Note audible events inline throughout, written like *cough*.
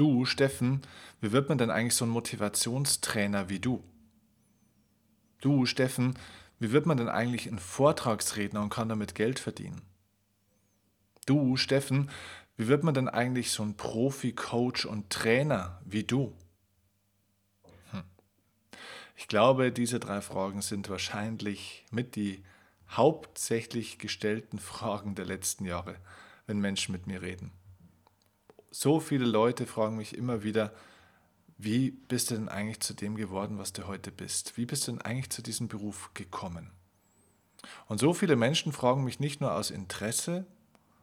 Du, Steffen, wie wird man denn eigentlich so ein Motivationstrainer wie du? Du, Steffen, wie wird man denn eigentlich ein Vortragsredner und kann damit Geld verdienen? Du, Steffen, wie wird man denn eigentlich so ein Profi, Coach und Trainer wie du? Hm. Ich glaube, diese drei Fragen sind wahrscheinlich mit die hauptsächlich gestellten Fragen der letzten Jahre, wenn Menschen mit mir reden. So viele Leute fragen mich immer wieder, wie bist du denn eigentlich zu dem geworden, was du heute bist? Wie bist du denn eigentlich zu diesem Beruf gekommen? Und so viele Menschen fragen mich nicht nur aus Interesse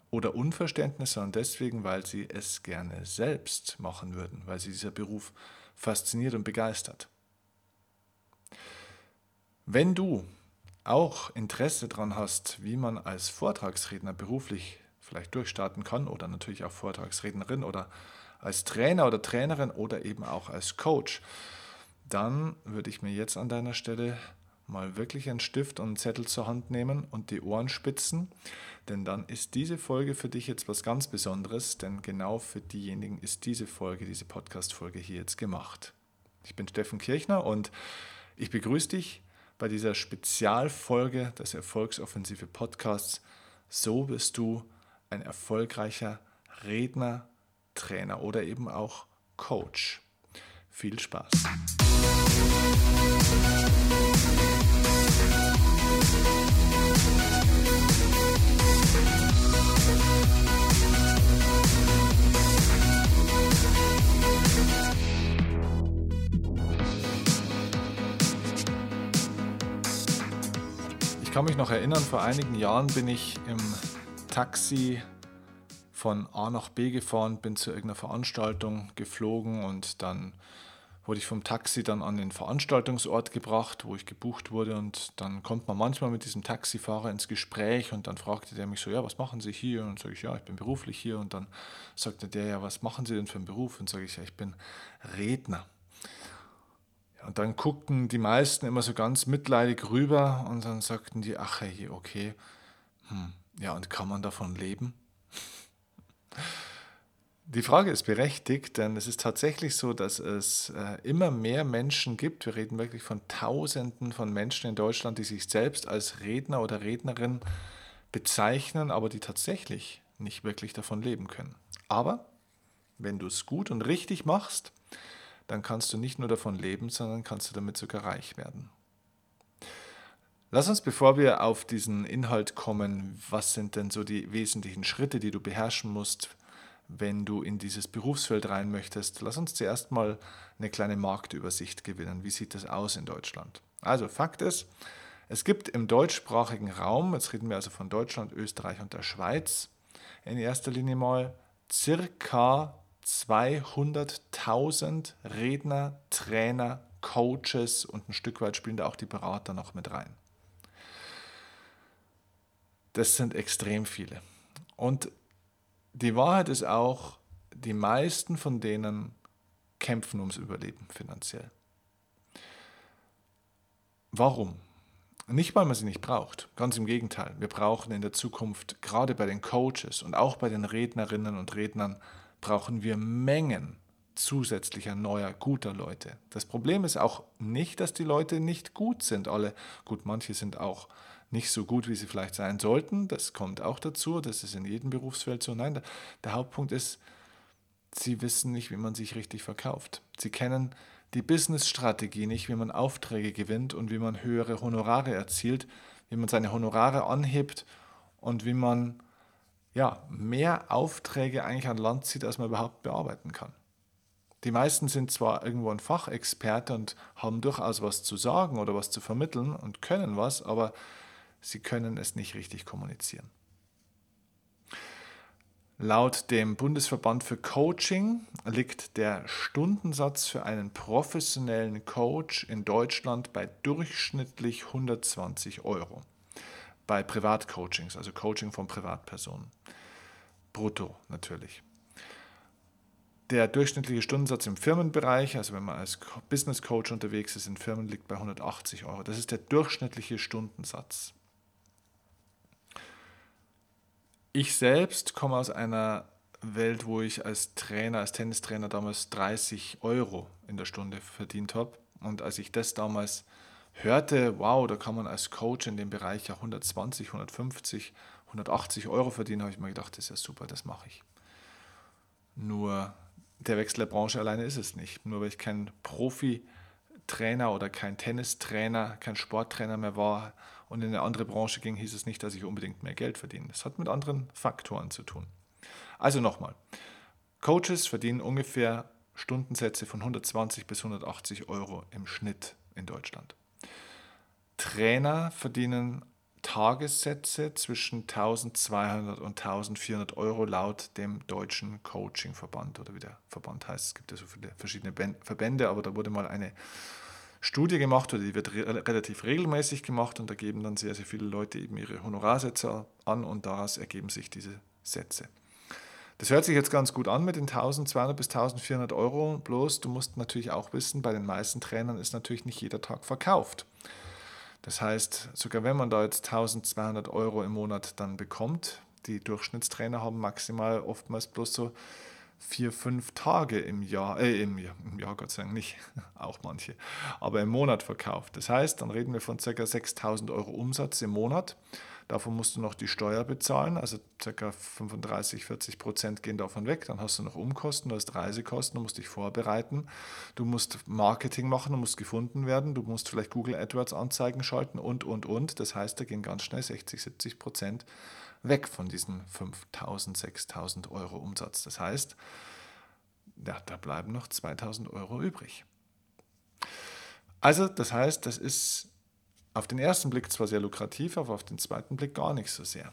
oder Unverständnis, sondern deswegen, weil sie es gerne selbst machen würden, weil sie dieser Beruf fasziniert und begeistert. Wenn du auch Interesse daran hast, wie man als Vortragsredner beruflich vielleicht durchstarten kann oder natürlich auch Vortragsrednerin oder als Trainer oder Trainerin oder eben auch als Coach, dann würde ich mir jetzt an deiner Stelle mal wirklich einen Stift und einen Zettel zur Hand nehmen und die Ohren spitzen, denn dann ist diese Folge für dich jetzt was ganz Besonderes, denn genau für diejenigen ist diese Folge, diese Podcast-Folge hier jetzt gemacht. Ich bin Steffen Kirchner und ich begrüße dich bei dieser Spezialfolge des Erfolgsoffensive Podcasts. So bist du ein erfolgreicher Redner, Trainer oder eben auch Coach. Viel Spaß! kann mich noch erinnern, vor einigen Jahren bin ich im Taxi von A nach B gefahren, bin zu irgendeiner Veranstaltung geflogen und dann wurde ich vom Taxi dann an den Veranstaltungsort gebracht, wo ich gebucht wurde und dann kommt man manchmal mit diesem Taxifahrer ins Gespräch und dann fragte der mich so, ja, was machen Sie hier? Und sage ich, ja, ich bin beruflich hier und dann sagte der, ja, was machen Sie denn für einen Beruf? Und sage ich, ja, ich bin Redner. Und dann guckten die meisten immer so ganz mitleidig rüber und dann sagten die, ach hey, okay, hm, ja, und kann man davon leben? Die Frage ist berechtigt, denn es ist tatsächlich so, dass es äh, immer mehr Menschen gibt, wir reden wirklich von Tausenden von Menschen in Deutschland, die sich selbst als Redner oder Rednerin bezeichnen, aber die tatsächlich nicht wirklich davon leben können. Aber wenn du es gut und richtig machst, dann kannst du nicht nur davon leben, sondern kannst du damit sogar reich werden. Lass uns, bevor wir auf diesen Inhalt kommen, was sind denn so die wesentlichen Schritte, die du beherrschen musst, wenn du in dieses Berufsfeld rein möchtest, lass uns zuerst mal eine kleine Marktübersicht gewinnen. Wie sieht das aus in Deutschland? Also Fakt ist, es gibt im deutschsprachigen Raum, jetzt reden wir also von Deutschland, Österreich und der Schweiz, in erster Linie mal circa 200.000 Redner, Trainer, Coaches und ein Stück weit spielen da auch die Berater noch mit rein. Das sind extrem viele. Und die Wahrheit ist auch, die meisten von denen kämpfen ums Überleben finanziell. Warum? Nicht, weil man sie nicht braucht. Ganz im Gegenteil. Wir brauchen in der Zukunft gerade bei den Coaches und auch bei den Rednerinnen und Rednern brauchen wir Mengen zusätzlicher neuer, guter Leute. Das Problem ist auch nicht, dass die Leute nicht gut sind. Alle, gut, manche sind auch nicht so gut, wie sie vielleicht sein sollten. Das kommt auch dazu. Das ist in jedem Berufsfeld so. Nein, der, Hauptpunkt ist, sie wissen nicht, wie man sich richtig verkauft. Sie kennen die Business-Strategie nicht, wie man Aufträge gewinnt und wie man höhere Honorare erzielt, wie man seine Honorare anhebt und wie man ja, mehr Aufträge eigentlich an Land zieht, als man überhaupt bearbeiten kann. Die meisten sind zwar irgendwo ein Fachexperte und haben durchaus was zu sagen oder was zu vermitteln und können was, aber sie können es nicht richtig kommunizieren. Laut dem Bundesverband für Coaching liegt der Stundensatz für einen professionellen Coach in Deutschland bei durchschnittlich 120 Euro bei Privatcoachings, also Coaching von Privatpersonen. Brutto natürlich. Der durchschnittliche Stundensatz im Firmenbereich, also wenn man als Business Coach unterwegs ist in Firmen, liegt bei 180 Euro. Das ist der durchschnittliche Stundensatz. Ich selbst komme aus einer Welt, wo ich als Trainer, als Tennistrainer damals 30 Euro in der Stunde verdient habe. Und als ich das damals hörte, wow, da kann man als Coach in dem Bereich ja 120, 150, 180 Euro verdienen, habe ich mir gedacht, das ist ja super, das mache ich. Nur der Wechsel der Branche alleine ist es nicht. Nur weil ich kein Profi-Trainer oder kein Tennistrainer, kein Sporttrainer mehr war und in eine andere Branche ging, hieß es nicht, dass ich unbedingt mehr Geld verdiene. Das hat mit anderen Faktoren zu tun. Also nochmal, Coaches verdienen ungefähr Stundensätze von 120 bis 180 Euro im Schnitt in Deutschland. Trainer verdienen Tagessätze zwischen 1200 und 1400 Euro laut dem Deutschen Coaching-Verband oder wie der Verband heißt. Es gibt ja so viele verschiedene Verbände, aber da wurde mal eine Studie gemacht oder die wird re relativ regelmäßig gemacht und da geben dann sehr, sehr viele Leute eben ihre Honorarsätze an und daraus ergeben sich diese Sätze. Das hört sich jetzt ganz gut an mit den 1200 bis 1400 Euro, bloß du musst natürlich auch wissen, bei den meisten Trainern ist natürlich nicht jeder Tag verkauft. Das heißt, sogar wenn man da jetzt 1200 Euro im Monat dann bekommt, die Durchschnittstrainer haben maximal oftmals bloß so vier, fünf Tage im Jahr, äh, im, im Jahr Gott sei Dank nicht, *laughs* auch manche, aber im Monat verkauft. Das heißt, dann reden wir von ca. 6000 Euro Umsatz im Monat. Davon musst du noch die Steuer bezahlen, also ca. 35, 40 Prozent gehen davon weg. Dann hast du noch Umkosten, du hast Reisekosten, du musst dich vorbereiten, du musst Marketing machen, du musst gefunden werden, du musst vielleicht Google AdWords Anzeigen schalten und, und, und. Das heißt, da gehen ganz schnell 60, 70 Prozent weg von diesen 5000, 6000 Euro Umsatz. Das heißt, ja, da bleiben noch 2000 Euro übrig. Also, das heißt, das ist auf den ersten Blick zwar sehr lukrativ, aber auf den zweiten Blick gar nicht so sehr.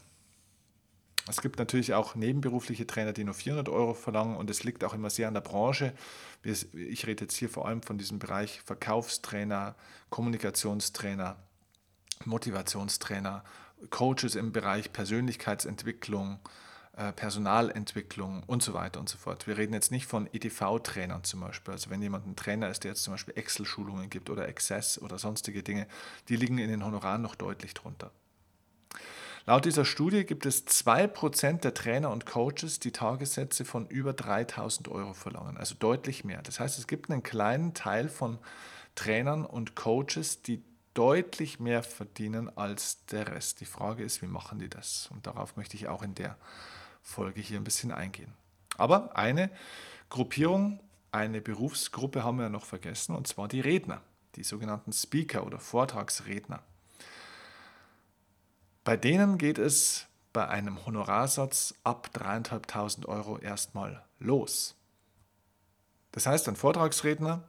Es gibt natürlich auch nebenberufliche Trainer, die nur 400 Euro verlangen und es liegt auch immer sehr an der Branche. Ich rede jetzt hier vor allem von diesem Bereich Verkaufstrainer, Kommunikationstrainer, Motivationstrainer, Coaches im Bereich Persönlichkeitsentwicklung, äh, Personalentwicklung und so weiter und so fort. Wir reden jetzt nicht von EDV-Trainern zum Beispiel. Also wenn jemand ein Trainer ist, der jetzt zum Beispiel Excel-Schulungen gibt oder Access oder sonstige Dinge, die liegen in den Honoraren noch deutlich drunter. Laut dieser Studie gibt es 2% der Trainer und Coaches, die Tagessätze von über 3000 Euro verlangen, also deutlich mehr. Das heißt, es gibt einen kleinen Teil von Trainern und Coaches, die deutlich mehr verdienen als der Rest. Die Frage ist, wie machen die das? Und darauf möchte ich auch in der Folge hier ein bisschen eingehen. Aber eine Gruppierung, eine Berufsgruppe haben wir noch vergessen, und zwar die Redner, die sogenannten Speaker oder Vortragsredner. Bei denen geht es bei einem Honorarsatz ab 3.500 Euro erstmal los. Das heißt, ein Vortragsredner,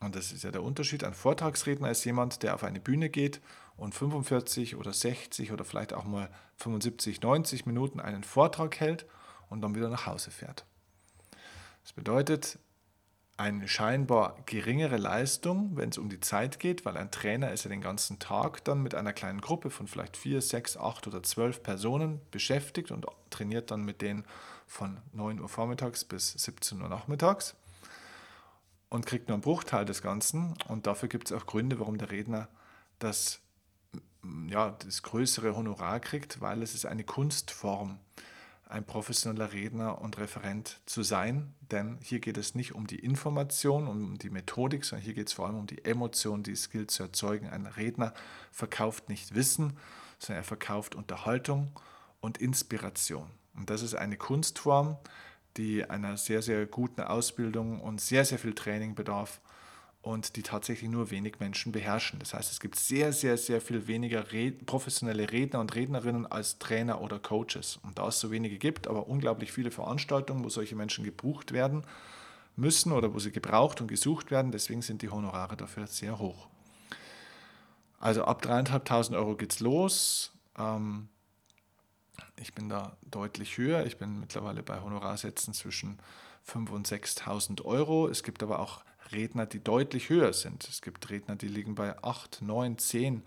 und das ist ja der Unterschied, ein Vortragsredner ist jemand, der auf eine Bühne geht und 45 oder 60 oder vielleicht auch mal 75, 90 Minuten einen Vortrag hält und dann wieder nach Hause fährt. Das bedeutet eine scheinbar geringere Leistung, wenn es um die Zeit geht, weil ein Trainer ist ja den ganzen Tag dann mit einer kleinen Gruppe von vielleicht 4, 6, 8 oder 12 Personen beschäftigt und trainiert dann mit denen von 9 Uhr vormittags bis 17 Uhr nachmittags und kriegt nur einen Bruchteil des Ganzen. Und dafür gibt es auch Gründe, warum der Redner das ja, das größere Honorar kriegt, weil es ist eine Kunstform, ein professioneller Redner und Referent zu sein. Denn hier geht es nicht um die Information, um die Methodik, sondern hier geht es vor allem um die Emotion, die Skill zu erzeugen. Ein Redner verkauft nicht Wissen, sondern er verkauft Unterhaltung und Inspiration. Und das ist eine Kunstform, die einer sehr, sehr guten Ausbildung und sehr, sehr viel Training bedarf und die tatsächlich nur wenig Menschen beherrschen. Das heißt, es gibt sehr, sehr, sehr viel weniger Red professionelle Redner und Rednerinnen als Trainer oder Coaches. Und da es so wenige gibt, aber unglaublich viele Veranstaltungen, wo solche Menschen gebucht werden müssen oder wo sie gebraucht und gesucht werden, deswegen sind die Honorare dafür sehr hoch. Also ab 3.500 Euro geht es los. Ähm, ich bin da deutlich höher. Ich bin mittlerweile bei Honorarsätzen zwischen 5.000 und 6.000 Euro. Es gibt aber auch Redner, die deutlich höher sind. Es gibt Redner, die liegen bei 8, 9, 10,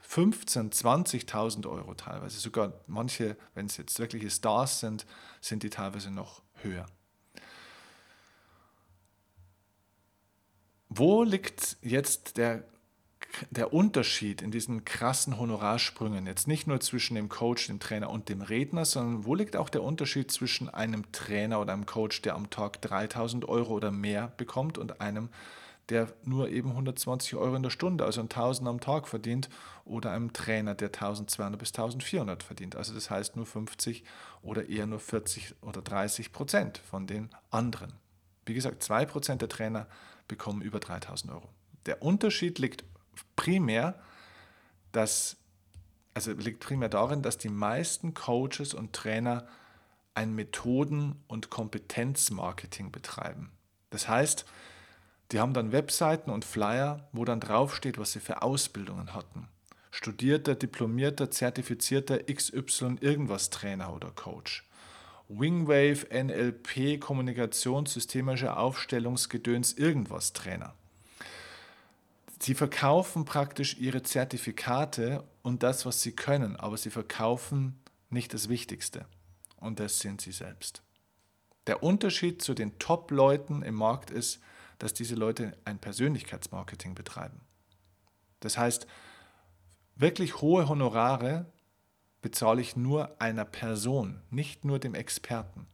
15, 20.000 Euro teilweise. Sogar manche, wenn es jetzt wirkliche Stars sind, sind die teilweise noch höher. Wo liegt jetzt der der Unterschied in diesen krassen Honorarsprüngen jetzt nicht nur zwischen dem Coach, dem Trainer und dem Redner, sondern wo liegt auch der Unterschied zwischen einem Trainer oder einem Coach, der am Tag 3000 Euro oder mehr bekommt und einem, der nur eben 120 Euro in der Stunde, also 1000 am Tag verdient, oder einem Trainer, der 1200 bis 1400 verdient. Also das heißt nur 50 oder eher nur 40 oder 30 Prozent von den anderen. Wie gesagt, 2 Prozent der Trainer bekommen über 3000 Euro. Der Unterschied liegt primär, dass, also liegt primär darin, dass die meisten Coaches und Trainer ein Methoden- und Kompetenzmarketing betreiben. Das heißt, die haben dann Webseiten und Flyer, wo dann draufsteht, was sie für Ausbildungen hatten. Studierter, diplomierter, zertifizierter XY irgendwas Trainer oder Coach. Wingwave, NLP, Kommunikationssystemischer Aufstellungsgedöns irgendwas Trainer. Sie verkaufen praktisch ihre Zertifikate und das, was sie können, aber sie verkaufen nicht das Wichtigste. Und das sind sie selbst. Der Unterschied zu den Top-Leuten im Markt ist, dass diese Leute ein Persönlichkeitsmarketing betreiben. Das heißt, wirklich hohe Honorare bezahle ich nur einer Person, nicht nur dem Experten.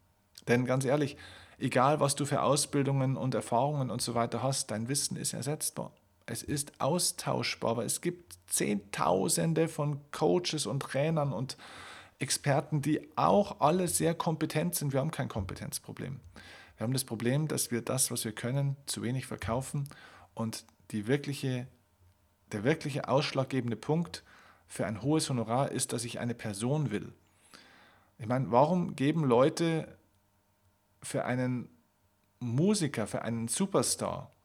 Denn ganz ehrlich, egal was du für Ausbildungen und Erfahrungen und so weiter hast, dein Wissen ist ersetzbar. Es ist austauschbar, aber es gibt Zehntausende von Coaches und Trainern und Experten, die auch alle sehr kompetent sind. Wir haben kein Kompetenzproblem. Wir haben das Problem, dass wir das, was wir können, zu wenig verkaufen und die wirkliche, der wirkliche ausschlaggebende Punkt für ein hohes Honorar ist, dass ich eine Person will. Ich meine, warum geben Leute für einen Musiker, für einen Superstar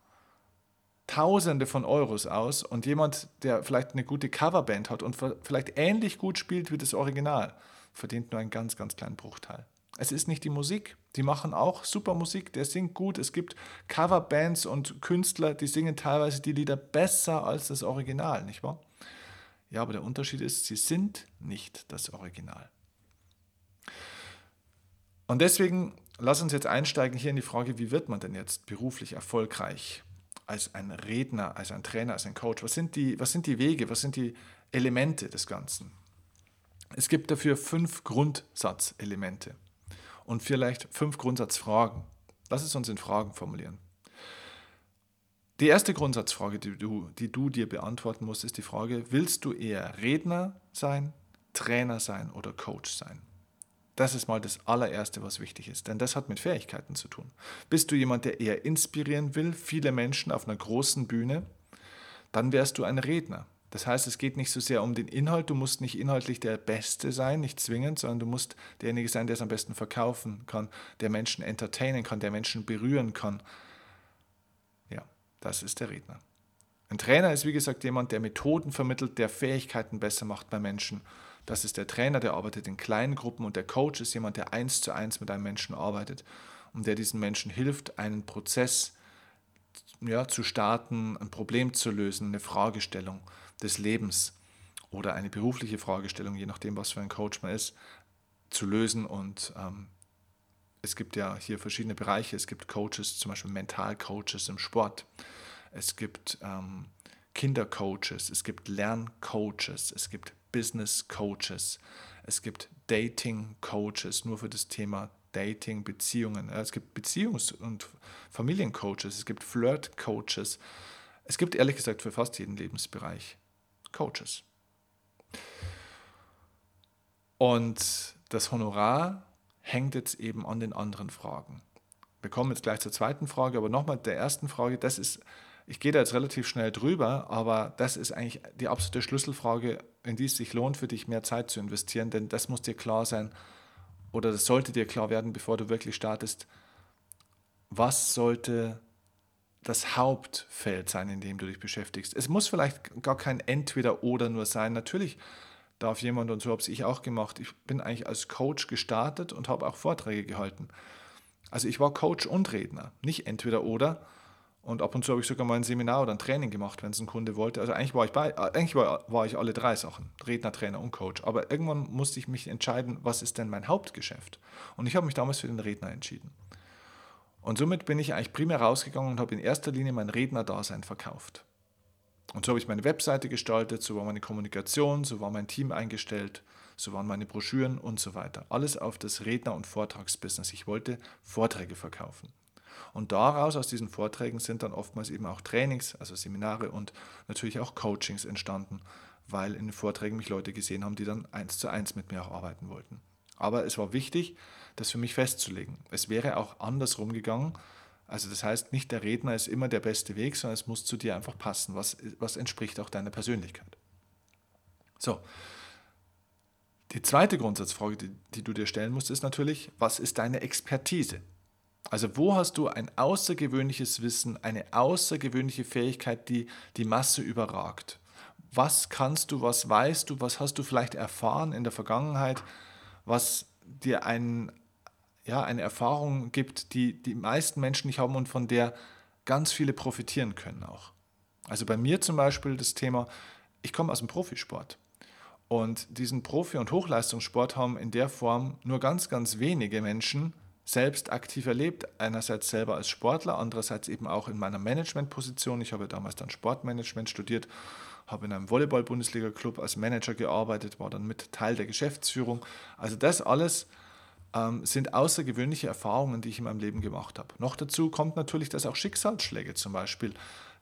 Tausende von Euros aus und jemand, der vielleicht eine gute Coverband hat und vielleicht ähnlich gut spielt wie das Original, verdient nur einen ganz, ganz kleinen Bruchteil. Es ist nicht die Musik. Die machen auch super Musik, der singt gut. Es gibt Coverbands und Künstler, die singen teilweise die Lieder besser als das Original, nicht wahr? Ja, aber der Unterschied ist, sie sind nicht das Original. Und deswegen lass uns jetzt einsteigen hier in die Frage, wie wird man denn jetzt beruflich erfolgreich? Als ein Redner, als ein Trainer, als ein Coach? Was sind die, was sind die Wege, was sind die Elemente des Ganzen? Es gibt dafür fünf Grundsatzelemente und vielleicht fünf Grundsatzfragen. Lass es uns in Fragen formulieren. Die erste Grundsatzfrage, die du, die du dir beantworten musst, ist die Frage, willst du eher Redner sein, Trainer sein oder Coach sein? Das ist mal das allererste, was wichtig ist, denn das hat mit Fähigkeiten zu tun. Bist du jemand, der eher inspirieren will, viele Menschen auf einer großen Bühne, dann wärst du ein Redner. Das heißt, es geht nicht so sehr um den Inhalt, du musst nicht inhaltlich der Beste sein, nicht zwingend, sondern du musst derjenige sein, der es am besten verkaufen kann, der Menschen entertainen kann, der Menschen berühren kann. Ja, das ist der Redner. Ein Trainer ist, wie gesagt, jemand, der Methoden vermittelt, der Fähigkeiten besser macht bei Menschen das ist der Trainer, der arbeitet in kleinen Gruppen und der Coach ist jemand, der eins zu eins mit einem Menschen arbeitet und der diesen Menschen hilft, einen Prozess ja, zu starten, ein Problem zu lösen, eine Fragestellung des Lebens oder eine berufliche Fragestellung, je nachdem, was für ein Coach man ist, zu lösen. Und ähm, es gibt ja hier verschiedene Bereiche. Es gibt Coaches, zum Beispiel Mentalcoaches im Sport. Es gibt ähm, Kindercoaches, es gibt Lerncoaches, es gibt Business Coaches, es gibt Dating Coaches nur für das Thema Dating, Beziehungen. Es gibt Beziehungs- und Familiencoaches, es gibt Flirt Coaches. Es gibt ehrlich gesagt für fast jeden Lebensbereich Coaches. Und das Honorar hängt jetzt eben an den anderen Fragen. Wir kommen jetzt gleich zur zweiten Frage, aber nochmal der ersten Frage, das ist ich gehe da jetzt relativ schnell drüber, aber das ist eigentlich die absolute Schlüsselfrage, in die es sich lohnt, für dich mehr Zeit zu investieren, denn das muss dir klar sein oder das sollte dir klar werden, bevor du wirklich startest. Was sollte das Hauptfeld sein, in dem du dich beschäftigst? Es muss vielleicht gar kein Entweder-Oder nur sein. Natürlich darf jemand, und so habe ich auch gemacht, ich bin eigentlich als Coach gestartet und habe auch Vorträge gehalten. Also ich war Coach und Redner, nicht Entweder-Oder und ab und zu habe ich sogar mal ein Seminar oder ein Training gemacht, wenn es ein Kunde wollte. Also eigentlich war ich bei, äh, eigentlich war, war ich alle drei Sachen, Redner, Trainer und Coach. Aber irgendwann musste ich mich entscheiden, was ist denn mein Hauptgeschäft? Und ich habe mich damals für den Redner entschieden. Und somit bin ich eigentlich primär rausgegangen und habe in erster Linie mein Rednerdasein verkauft. Und so habe ich meine Webseite gestaltet, so war meine Kommunikation, so war mein Team eingestellt, so waren meine Broschüren und so weiter. Alles auf das Redner- und Vortragsbusiness. Ich wollte Vorträge verkaufen. Und daraus, aus diesen Vorträgen, sind dann oftmals eben auch Trainings, also Seminare und natürlich auch Coachings entstanden, weil in den Vorträgen mich Leute gesehen haben, die dann eins zu eins mit mir auch arbeiten wollten. Aber es war wichtig, das für mich festzulegen. Es wäre auch andersrum gegangen. Also das heißt, nicht der Redner ist immer der beste Weg, sondern es muss zu dir einfach passen. Was, was entspricht auch deiner Persönlichkeit? So. Die zweite Grundsatzfrage, die, die du dir stellen musst, ist natürlich, was ist deine Expertise? Also wo hast du ein außergewöhnliches Wissen, eine außergewöhnliche Fähigkeit, die die Masse überragt? Was kannst du, was weißt du, was hast du vielleicht erfahren in der Vergangenheit, was dir ein, ja, eine Erfahrung gibt, die die meisten Menschen nicht haben und von der ganz viele profitieren können auch. Also bei mir zum Beispiel das Thema, ich komme aus dem Profisport. Und diesen Profi- und Hochleistungssport haben in der Form nur ganz, ganz wenige Menschen selbst aktiv erlebt. Einerseits selber als Sportler, andererseits eben auch in meiner Managementposition. Ich habe damals dann Sportmanagement studiert, habe in einem Volleyball-Bundesliga-Club als Manager gearbeitet, war dann mit Teil der Geschäftsführung. Also das alles ähm, sind außergewöhnliche Erfahrungen, die ich in meinem Leben gemacht habe. Noch dazu kommt natürlich, dass auch Schicksalsschläge zum Beispiel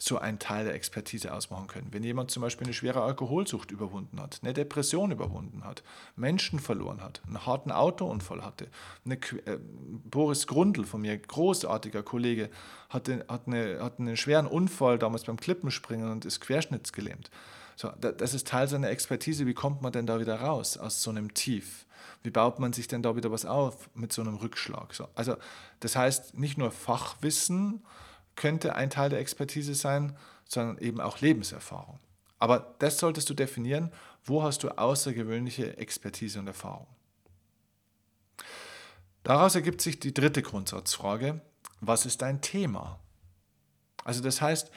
so einen Teil der Expertise ausmachen können. Wenn jemand zum Beispiel eine schwere Alkoholsucht überwunden hat, eine Depression überwunden hat, Menschen verloren hat, einen harten Autounfall hatte, eine, äh, Boris Grundl von mir, großartiger Kollege, hatte, hat, eine, hat einen schweren Unfall damals beim Klippenspringen und ist querschnittsgelähmt. So, das ist Teil seiner Expertise. Wie kommt man denn da wieder raus aus so einem Tief? Wie baut man sich denn da wieder was auf mit so einem Rückschlag? So, also das heißt, nicht nur Fachwissen könnte ein Teil der Expertise sein, sondern eben auch Lebenserfahrung. Aber das solltest du definieren, wo hast du außergewöhnliche Expertise und Erfahrung. Daraus ergibt sich die dritte Grundsatzfrage, was ist dein Thema? Also das heißt,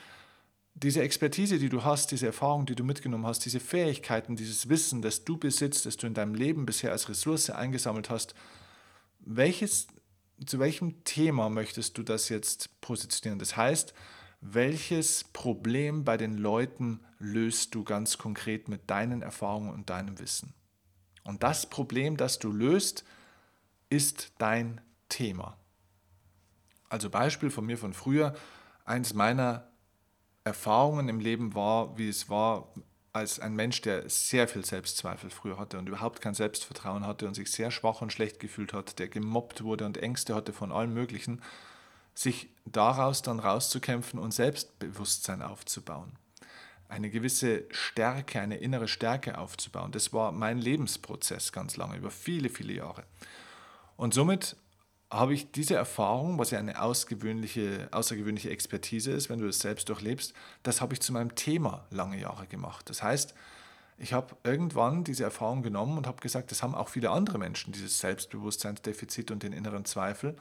diese Expertise, die du hast, diese Erfahrung, die du mitgenommen hast, diese Fähigkeiten, dieses Wissen, das du besitzt, das du in deinem Leben bisher als Ressource eingesammelt hast, welches, zu welchem Thema möchtest du das jetzt positionieren? Das heißt, welches Problem bei den Leuten löst du ganz konkret mit deinen Erfahrungen und deinem Wissen? Und das Problem, das du löst, ist dein Thema. Also Beispiel von mir von früher, eins meiner Erfahrungen im Leben war, wie es war, als ein Mensch, der sehr viel Selbstzweifel früher hatte und überhaupt kein Selbstvertrauen hatte und sich sehr schwach und schlecht gefühlt hat, der gemobbt wurde und Ängste hatte von allem Möglichen, sich daraus dann rauszukämpfen und Selbstbewusstsein aufzubauen. Eine gewisse Stärke, eine innere Stärke aufzubauen. Das war mein Lebensprozess ganz lange, über viele, viele Jahre. Und somit habe ich diese Erfahrung, was ja eine außergewöhnliche, außergewöhnliche Expertise ist, wenn du es selbst durchlebst, das habe ich zu meinem Thema lange Jahre gemacht. Das heißt, ich habe irgendwann diese Erfahrung genommen und habe gesagt, das haben auch viele andere Menschen, dieses Selbstbewusstseinsdefizit und den inneren Zweifel.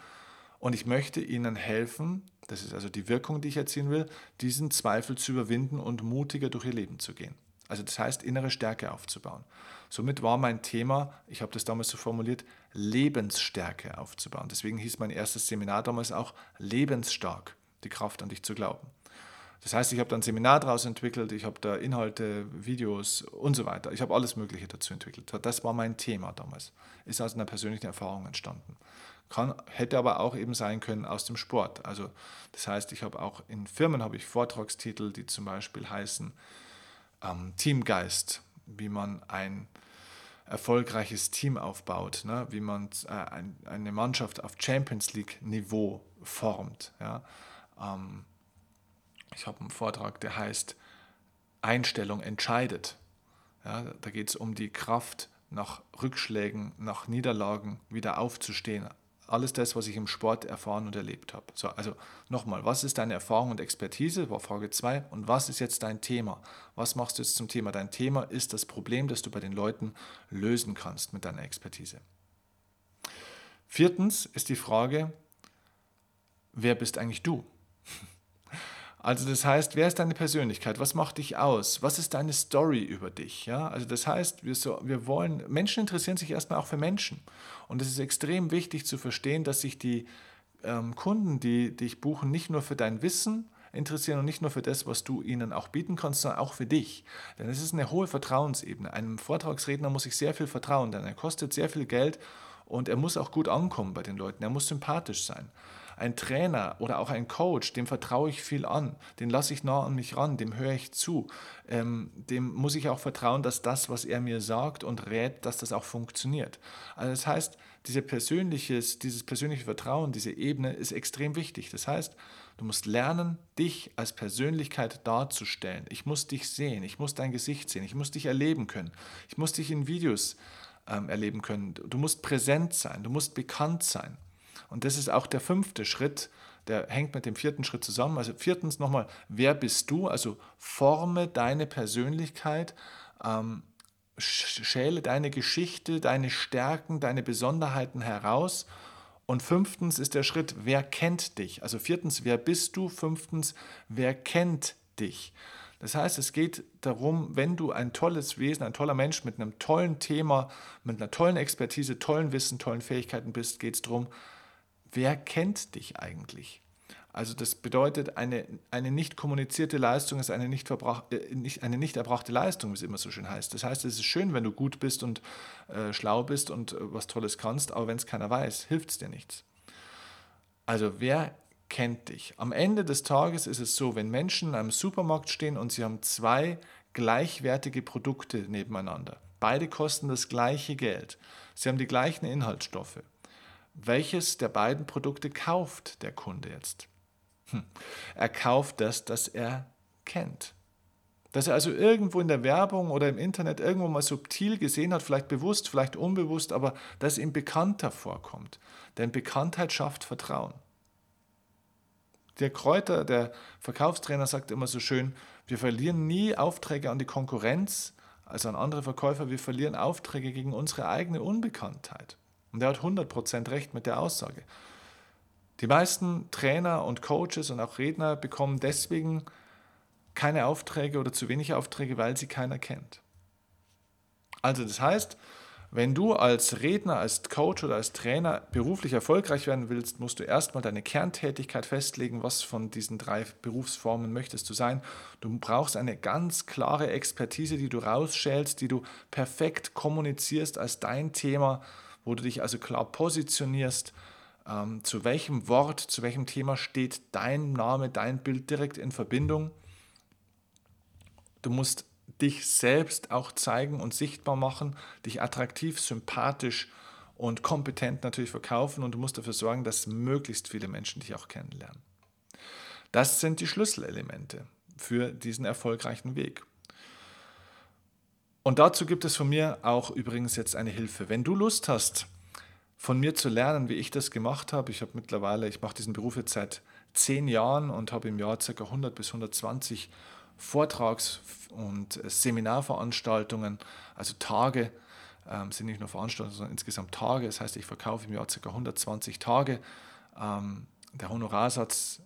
Und ich möchte ihnen helfen, das ist also die Wirkung, die ich erzielen will, diesen Zweifel zu überwinden und mutiger durch ihr Leben zu gehen. Also das heißt, innere Stärke aufzubauen. Somit war mein Thema, ich habe das damals so formuliert, Lebensstärke aufzubauen. Deswegen hieß mein erstes Seminar damals auch Lebensstark, die Kraft an dich zu glauben. Das heißt, ich habe da ein Seminar daraus entwickelt, ich habe da Inhalte, Videos und so weiter. Ich habe alles Mögliche dazu entwickelt. Das war mein Thema damals. Ist aus einer persönlichen Erfahrung entstanden. Kann, hätte aber auch eben sein können aus dem Sport. Also das heißt, ich habe auch in Firmen habe ich Vortragstitel, die zum Beispiel heißen ähm, Teamgeist, wie man ein erfolgreiches Team aufbaut, ne? wie man äh, ein, eine Mannschaft auf Champions League-Niveau formt. Ja? Ähm, ich habe einen Vortrag, der heißt Einstellung entscheidet. Ja? Da geht es um die Kraft, nach Rückschlägen, nach Niederlagen wieder aufzustehen, alles das, was ich im Sport erfahren und erlebt habe. So, also nochmal, was ist deine Erfahrung und Expertise? War Frage 2. Und was ist jetzt dein Thema? Was machst du jetzt zum Thema? Dein Thema ist das Problem, das du bei den Leuten lösen kannst mit deiner Expertise. Viertens ist die Frage, wer bist eigentlich du? Also das heißt, wer ist deine Persönlichkeit? Was macht dich aus? Was ist deine Story über dich? Ja? Also das heißt, wir, so, wir wollen, Menschen interessieren sich erstmal auch für Menschen. Und es ist extrem wichtig zu verstehen, dass sich die ähm, Kunden, die dich buchen, nicht nur für dein Wissen interessieren und nicht nur für das, was du ihnen auch bieten kannst, sondern auch für dich. Denn es ist eine hohe Vertrauensebene. Einem Vortragsredner muss ich sehr viel vertrauen, denn er kostet sehr viel Geld und er muss auch gut ankommen bei den Leuten. Er muss sympathisch sein ein Trainer oder auch ein Coach, dem vertraue ich viel an, den lasse ich nah an mich ran, dem höre ich zu, ähm, dem muss ich auch vertrauen, dass das, was er mir sagt und rät, dass das auch funktioniert. Also das heißt, diese persönliches, dieses persönliche Vertrauen, diese Ebene ist extrem wichtig. Das heißt, du musst lernen, dich als Persönlichkeit darzustellen. Ich muss dich sehen, ich muss dein Gesicht sehen, ich muss dich erleben können, ich muss dich in Videos ähm, erleben können. Du musst präsent sein, du musst bekannt sein. Und das ist auch der fünfte Schritt, der hängt mit dem vierten Schritt zusammen. Also viertens nochmal, wer bist du? Also forme deine Persönlichkeit, ähm, schäle deine Geschichte, deine Stärken, deine Besonderheiten heraus. Und fünftens ist der Schritt, wer kennt dich? Also viertens, wer bist du? Fünftens, wer kennt dich? Das heißt, es geht darum, wenn du ein tolles Wesen, ein toller Mensch mit einem tollen Thema, mit einer tollen Expertise, tollen Wissen, tollen Fähigkeiten bist, geht es darum, wer kennt dich eigentlich? Also das bedeutet, eine, eine nicht kommunizierte Leistung ist eine nicht, äh, nicht, eine nicht erbrachte Leistung, wie es immer so schön heißt. Das heißt, es ist schön, wenn du gut bist und äh, schlau bist und äh, was Tolles kannst, aber wenn es keiner weiß, hilft es dir nichts. Also wer kennt dich? Am Ende des Tages ist es so, wenn Menschen in einem Supermarkt stehen und sie haben zwei gleichwertige Produkte nebeneinander, beide kosten das gleiche Geld, sie haben die gleichen Inhaltsstoffe, welches der beiden Produkte kauft der Kunde jetzt? Hm. Er kauft das, das er kennt. Dass er also irgendwo in der Werbung oder im Internet irgendwo mal subtil gesehen hat, vielleicht bewusst, vielleicht unbewusst, aber dass ihm bekannter vorkommt. Denn Bekanntheit schafft Vertrauen. Der Kräuter, der Verkaufstrainer sagt immer so schön, wir verlieren nie Aufträge an die Konkurrenz, also an andere Verkäufer, wir verlieren Aufträge gegen unsere eigene Unbekanntheit. Und er hat 100% recht mit der Aussage. Die meisten Trainer und Coaches und auch Redner bekommen deswegen keine Aufträge oder zu wenig Aufträge, weil sie keiner kennt. Also das heißt, wenn du als Redner, als Coach oder als Trainer beruflich erfolgreich werden willst, musst du erstmal deine Kerntätigkeit festlegen, was von diesen drei Berufsformen möchtest du sein. Du brauchst eine ganz klare Expertise, die du rausschälst, die du perfekt kommunizierst als dein Thema wo du dich also klar positionierst, ähm, zu welchem Wort, zu welchem Thema steht dein Name, dein Bild direkt in Verbindung. Du musst dich selbst auch zeigen und sichtbar machen, dich attraktiv, sympathisch und kompetent natürlich verkaufen und du musst dafür sorgen, dass möglichst viele Menschen dich auch kennenlernen. Das sind die Schlüsselelemente für diesen erfolgreichen Weg. Und dazu gibt es von mir auch übrigens jetzt eine Hilfe. Wenn du Lust hast, von mir zu lernen, wie ich das gemacht habe, ich habe mittlerweile, ich mache diesen Beruf jetzt seit zehn Jahren und habe im Jahr ca. 100 bis 120 Vortrags- und Seminarveranstaltungen, also Tage, ähm, sind nicht nur Veranstaltungen, sondern insgesamt Tage. Das heißt, ich verkaufe im Jahr ca. 120 Tage. Ähm, der Honorarsatz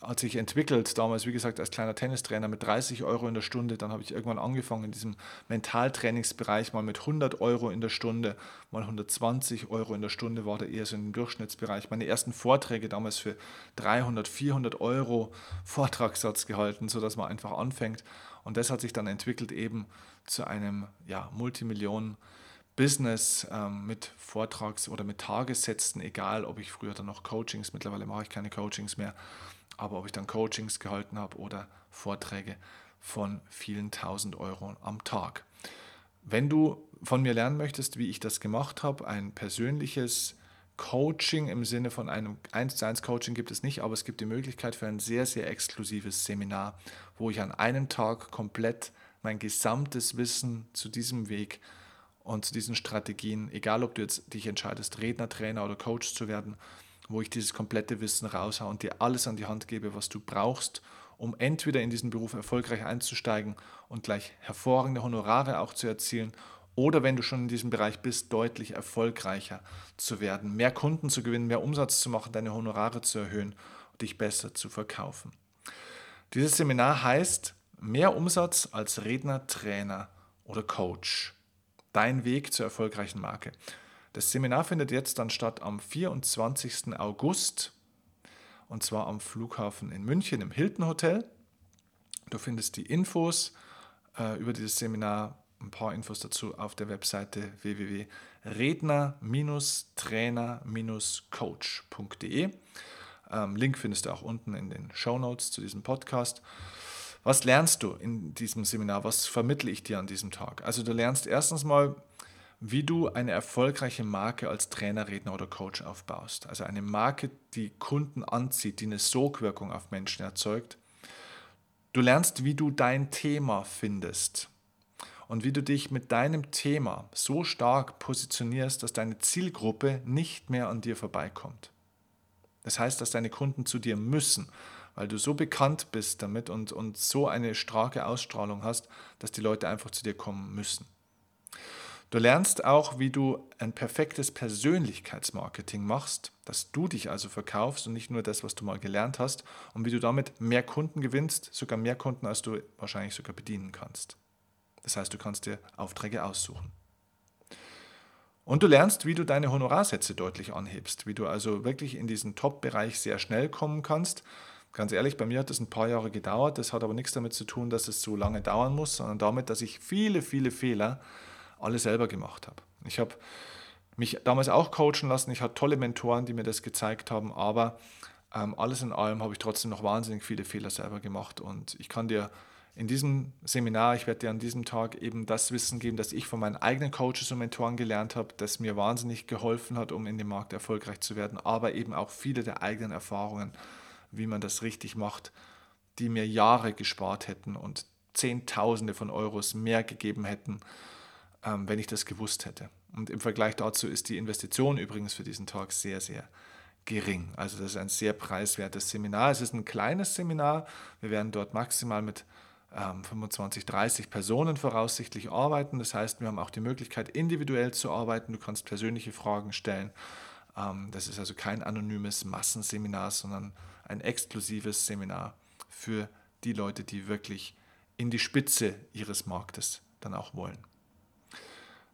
hat sich entwickelt, damals wie gesagt als kleiner Tennistrainer mit 30 Euro in der Stunde, dann habe ich irgendwann angefangen in diesem Mentaltrainingsbereich mal mit 100 Euro in der Stunde, mal 120 Euro in der Stunde war da eher so im Durchschnittsbereich. Meine ersten Vorträge damals für 300, 400 Euro Vortragssatz gehalten, sodass man einfach anfängt und das hat sich dann entwickelt eben zu einem ja, Multimillionen Business ähm, mit Vortrags- oder mit Tagessätzen, egal ob ich früher dann noch Coachings, mittlerweile mache ich keine Coachings mehr, aber ob ich dann Coachings gehalten habe oder Vorträge von vielen tausend Euro am Tag. Wenn du von mir lernen möchtest, wie ich das gemacht habe, ein persönliches Coaching im Sinne von einem 1 zu 1 Coaching gibt es nicht, aber es gibt die Möglichkeit für ein sehr, sehr exklusives Seminar, wo ich an einem Tag komplett mein gesamtes Wissen zu diesem Weg und zu diesen Strategien, egal ob du jetzt dich entscheidest, Redner, Trainer oder Coach zu werden, wo ich dieses komplette Wissen raushaue und dir alles an die Hand gebe, was du brauchst, um entweder in diesen Beruf erfolgreich einzusteigen und gleich hervorragende Honorare auch zu erzielen oder wenn du schon in diesem Bereich bist, deutlich erfolgreicher zu werden, mehr Kunden zu gewinnen, mehr Umsatz zu machen, deine Honorare zu erhöhen und dich besser zu verkaufen. Dieses Seminar heißt Mehr Umsatz als Redner, Trainer oder Coach. Dein Weg zur erfolgreichen Marke. Das Seminar findet jetzt dann statt am 24. August und zwar am Flughafen in München im Hilton Hotel. Du findest die Infos äh, über dieses Seminar, ein paar Infos dazu auf der Webseite www.redner-trainer-coach.de. Ähm, Link findest du auch unten in den Show Notes zu diesem Podcast. Was lernst du in diesem Seminar? Was vermittle ich dir an diesem Tag? Also du lernst erstens mal, wie du eine erfolgreiche Marke als Trainer, Redner oder Coach aufbaust. Also eine Marke, die Kunden anzieht, die eine Sogwirkung auf Menschen erzeugt. Du lernst, wie du dein Thema findest und wie du dich mit deinem Thema so stark positionierst, dass deine Zielgruppe nicht mehr an dir vorbeikommt. Das heißt, dass deine Kunden zu dir müssen, weil du so bekannt bist damit und, und so eine starke Ausstrahlung hast, dass die Leute einfach zu dir kommen müssen. Du lernst auch, wie du ein perfektes Persönlichkeitsmarketing machst, dass du dich also verkaufst und nicht nur das, was du mal gelernt hast, und wie du damit mehr Kunden gewinnst, sogar mehr Kunden, als du wahrscheinlich sogar bedienen kannst. Das heißt, du kannst dir Aufträge aussuchen. Und du lernst, wie du deine Honorarsätze deutlich anhebst, wie du also wirklich in diesen Top-Bereich sehr schnell kommen kannst. Ganz ehrlich, bei mir hat das ein paar Jahre gedauert. Das hat aber nichts damit zu tun, dass es so lange dauern muss, sondern damit, dass ich viele, viele Fehler alle selber gemacht habe. Ich habe mich damals auch coachen lassen. Ich hatte tolle Mentoren, die mir das gezeigt haben, aber ähm, alles in allem habe ich trotzdem noch wahnsinnig viele Fehler selber gemacht. Und ich kann dir in diesem Seminar, ich werde dir an diesem Tag eben das Wissen geben, das ich von meinen eigenen Coaches und Mentoren gelernt habe, das mir wahnsinnig geholfen hat, um in dem Markt erfolgreich zu werden, aber eben auch viele der eigenen Erfahrungen, wie man das richtig macht, die mir Jahre gespart hätten und Zehntausende von Euros mehr gegeben hätten, wenn ich das gewusst hätte. Und im Vergleich dazu ist die Investition übrigens für diesen Tag sehr, sehr gering. Also das ist ein sehr preiswertes Seminar. Es ist ein kleines Seminar. Wir werden dort maximal mit 25, ähm, 30 Personen voraussichtlich arbeiten. Das heißt, wir haben auch die Möglichkeit, individuell zu arbeiten. Du kannst persönliche Fragen stellen. Ähm, das ist also kein anonymes Massenseminar, sondern ein exklusives Seminar für die Leute, die wirklich in die Spitze ihres Marktes dann auch wollen.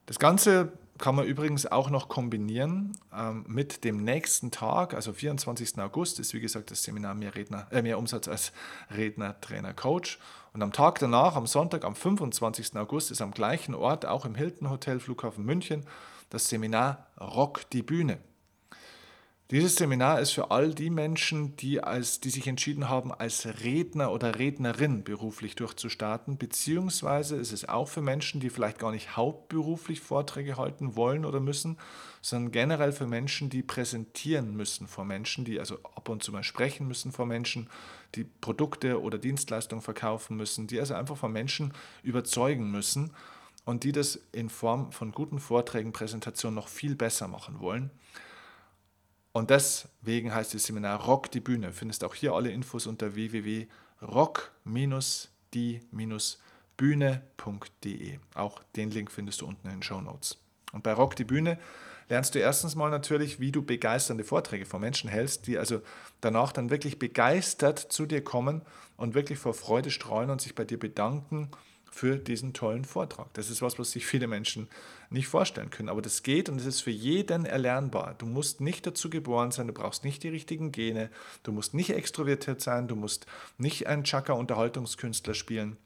Das Ganze kann man übrigens auch noch kombinieren ähm, mit dem nächsten Tag, also 24. August ist wie gesagt das Seminar mehr, Redner, äh, mehr Umsatz als *laughs* Redner, Trainer, Coach. Und am Tag danach, am Sonntag, am 25. August, ist am gleichen Ort, auch im Hilton Hotel Flughafen München, das Seminar Rock die Bühne. Dieses Seminar ist für all die Menschen, die, als, die sich entschieden haben, als Redner oder Rednerin beruflich durchzustarten, beziehungsweise ist es auch für Menschen, die vielleicht gar nicht hauptberuflich Vorträge halten wollen oder müssen, sondern generell für Menschen, die präsentieren müssen vor Menschen, die also ab und zu mal sprechen müssen vor Menschen, die Produkte oder Dienstleistungen verkaufen müssen, die also einfach von Menschen überzeugen müssen und die das in Form von guten Vorträgen, Präsentationen noch viel besser machen wollen. Und deswegen heißt das Seminar Rock die Bühne. Findest auch hier alle Infos unter www.rock-die-bühne.de. Auch den Link findest du unten in den Show Notes. Und bei Rock die Bühne lernst du erstens mal natürlich, wie du begeisternde Vorträge vor Menschen hältst, die also danach dann wirklich begeistert zu dir kommen und wirklich vor Freude strahlen und sich bei dir bedanken für diesen tollen Vortrag. Das ist was, was sich viele Menschen nicht vorstellen können. Aber das geht und es ist für jeden erlernbar. Du musst nicht dazu geboren sein, du brauchst nicht die richtigen Gene, du musst nicht extrovertiert sein, du musst nicht ein Chaka-Unterhaltungskünstler spielen.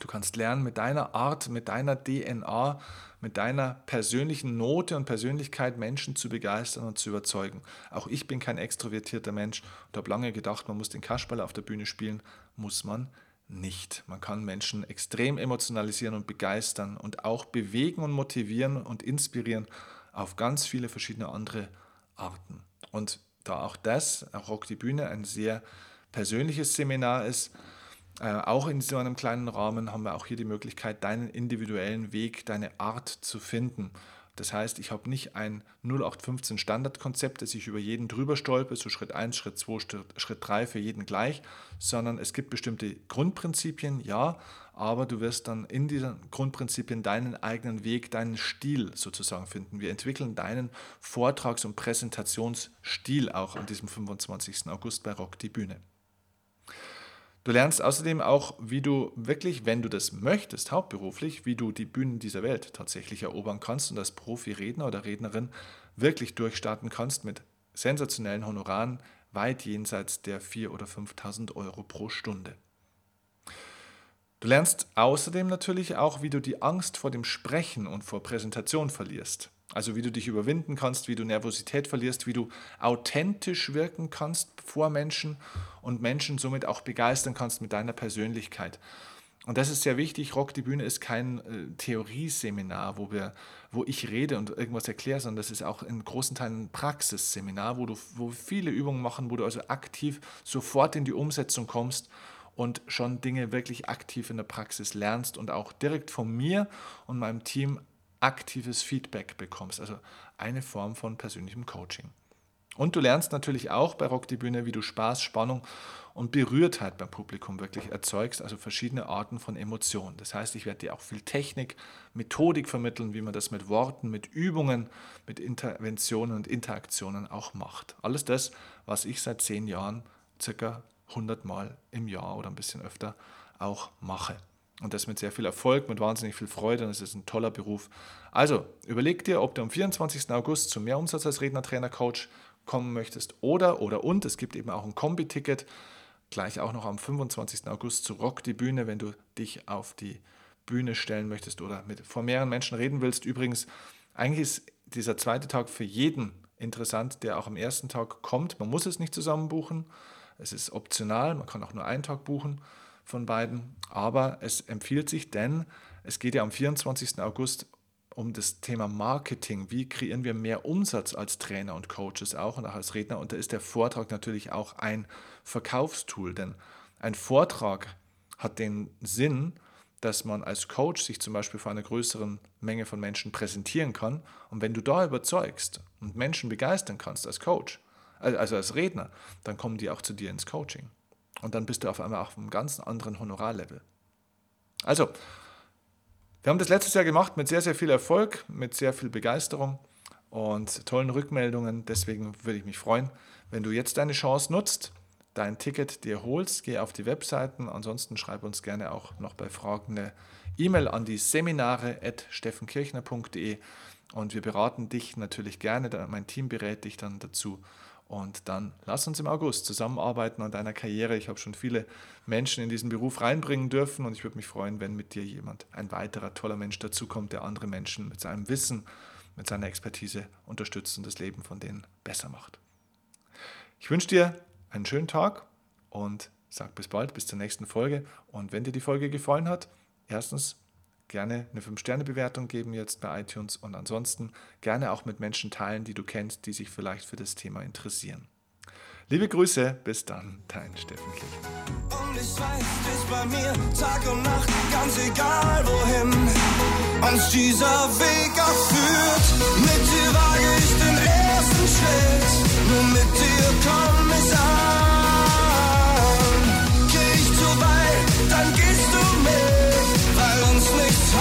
Du kannst lernen, mit deiner Art, mit deiner DNA, mit deiner persönlichen Note und Persönlichkeit Menschen zu begeistern und zu überzeugen. Auch ich bin kein extrovertierter Mensch und habe lange gedacht, man muss den Kasperl auf der Bühne spielen. Muss man nicht. Man kann Menschen extrem emotionalisieren und begeistern und auch bewegen und motivieren und inspirieren auf ganz viele verschiedene andere Arten. Und da auch das, auch Rock die Bühne, ein sehr persönliches Seminar ist, äh, auch in so einem kleinen Rahmen haben wir auch hier die Möglichkeit, deinen individuellen Weg, deine Art zu finden. Das heißt, ich habe nicht ein 0815 Standardkonzept, das ich über jeden drüber stolpe, so Schritt 1, Schritt 2, Schritt 3 für jeden gleich, sondern es gibt bestimmte Grundprinzipien, ja, aber du wirst dann in diesen Grundprinzipien deinen eigenen Weg, deinen Stil sozusagen finden. Wir entwickeln deinen Vortrags- und Präsentationsstil auch an diesem 25. August bei Rock die Bühne. Du lernst außerdem auch, wie du wirklich, wenn du das möchtest, hauptberuflich, wie du die Bühnen dieser Welt tatsächlich erobern kannst und als Profi-Redner oder Rednerin wirklich durchstarten kannst mit sensationellen Honoraren, weit jenseits der 4.000 oder 5.000 Euro pro Stunde. Du lernst außerdem natürlich auch, wie du die Angst vor dem Sprechen und vor Präsentation verlierst. Also wie du dich überwinden kannst, wie du Nervosität verlierst, wie du authentisch wirken kannst vor Menschen und Menschen somit auch begeistern kannst mit deiner Persönlichkeit. Und das ist sehr wichtig. Rock die Bühne ist kein äh, Theorieseminar, wo, wir, wo ich rede und irgendwas erkläre, sondern das ist auch in großen Teilen ein Praxisseminar, wo du wo viele Übungen machen, wo du also aktiv sofort in die Umsetzung kommst und schon Dinge wirklich aktiv in der Praxis lernst und auch direkt von mir und meinem Team aktives Feedback bekommst. Also eine Form von persönlichem Coaching. Und du lernst natürlich auch bei Rock die Bühne, wie du Spaß, Spannung und Berührtheit beim Publikum wirklich erzeugst, also verschiedene Arten von Emotionen. Das heißt, ich werde dir auch viel Technik, Methodik vermitteln, wie man das mit Worten, mit Übungen, mit Interventionen und Interaktionen auch macht. Alles das, was ich seit zehn Jahren circa 100 Mal im Jahr oder ein bisschen öfter auch mache. Und das mit sehr viel Erfolg, mit wahnsinnig viel Freude und es ist ein toller Beruf. Also überleg dir, ob du am 24. August zu mehr Umsatz als Redner, Trainer, Coach kommen möchtest oder, oder und. Es gibt eben auch ein Kombi-Ticket, gleich auch noch am 25. August zu Rock die Bühne, wenn du dich auf die Bühne stellen möchtest oder mit vor mehreren Menschen reden willst. Übrigens, eigentlich ist dieser zweite Tag für jeden interessant, der auch am ersten Tag kommt. Man muss es nicht zusammen buchen. Es ist optional, man kann auch nur einen Tag buchen von beiden. Aber es empfiehlt sich, denn es geht ja am 24. August um das Thema Marketing. Wie kreieren wir mehr Umsatz als Trainer und Coaches auch und auch als Redner? Und da ist der Vortrag natürlich auch ein Verkaufstool, denn ein Vortrag hat den Sinn, dass man als Coach sich zum Beispiel vor einer größeren Menge von Menschen präsentieren kann. Und wenn du da überzeugst und Menschen begeistern kannst als Coach, also als Redner, dann kommen die auch zu dir ins Coaching. Und dann bist du auf einmal auf einem ganz anderen Honorarlevel. Also, wir haben das letztes Jahr gemacht mit sehr, sehr viel Erfolg, mit sehr viel Begeisterung und tollen Rückmeldungen. Deswegen würde ich mich freuen, wenn du jetzt deine Chance nutzt, dein Ticket dir holst. Geh auf die Webseiten. Ansonsten schreib uns gerne auch noch bei Fragen eine E-Mail an die seminare.steffenkirchner.de und wir beraten dich natürlich gerne. Mein Team berät dich dann dazu und dann lass uns im August zusammenarbeiten an deiner Karriere. Ich habe schon viele Menschen in diesen Beruf reinbringen dürfen und ich würde mich freuen, wenn mit dir jemand, ein weiterer toller Mensch dazukommt, der andere Menschen mit seinem Wissen, mit seiner Expertise unterstützt und das Leben von denen besser macht. Ich wünsche dir einen schönen Tag und sag bis bald, bis zur nächsten Folge. Und wenn dir die Folge gefallen hat, erstens gerne eine 5-Sterne-Bewertung geben jetzt bei iTunes und ansonsten gerne auch mit Menschen teilen, die du kennst, die sich vielleicht für das Thema interessieren. Liebe Grüße, bis dann, dein Steffen Klich. Und ich weiß, du bist bei mir Tag und Nacht, ganz egal wohin uns dieser Weg auch. Mit dir wage ich den ersten Schritt, nur mit dir komm ich an. Geh ich zu weit, dann gehst du Netflix.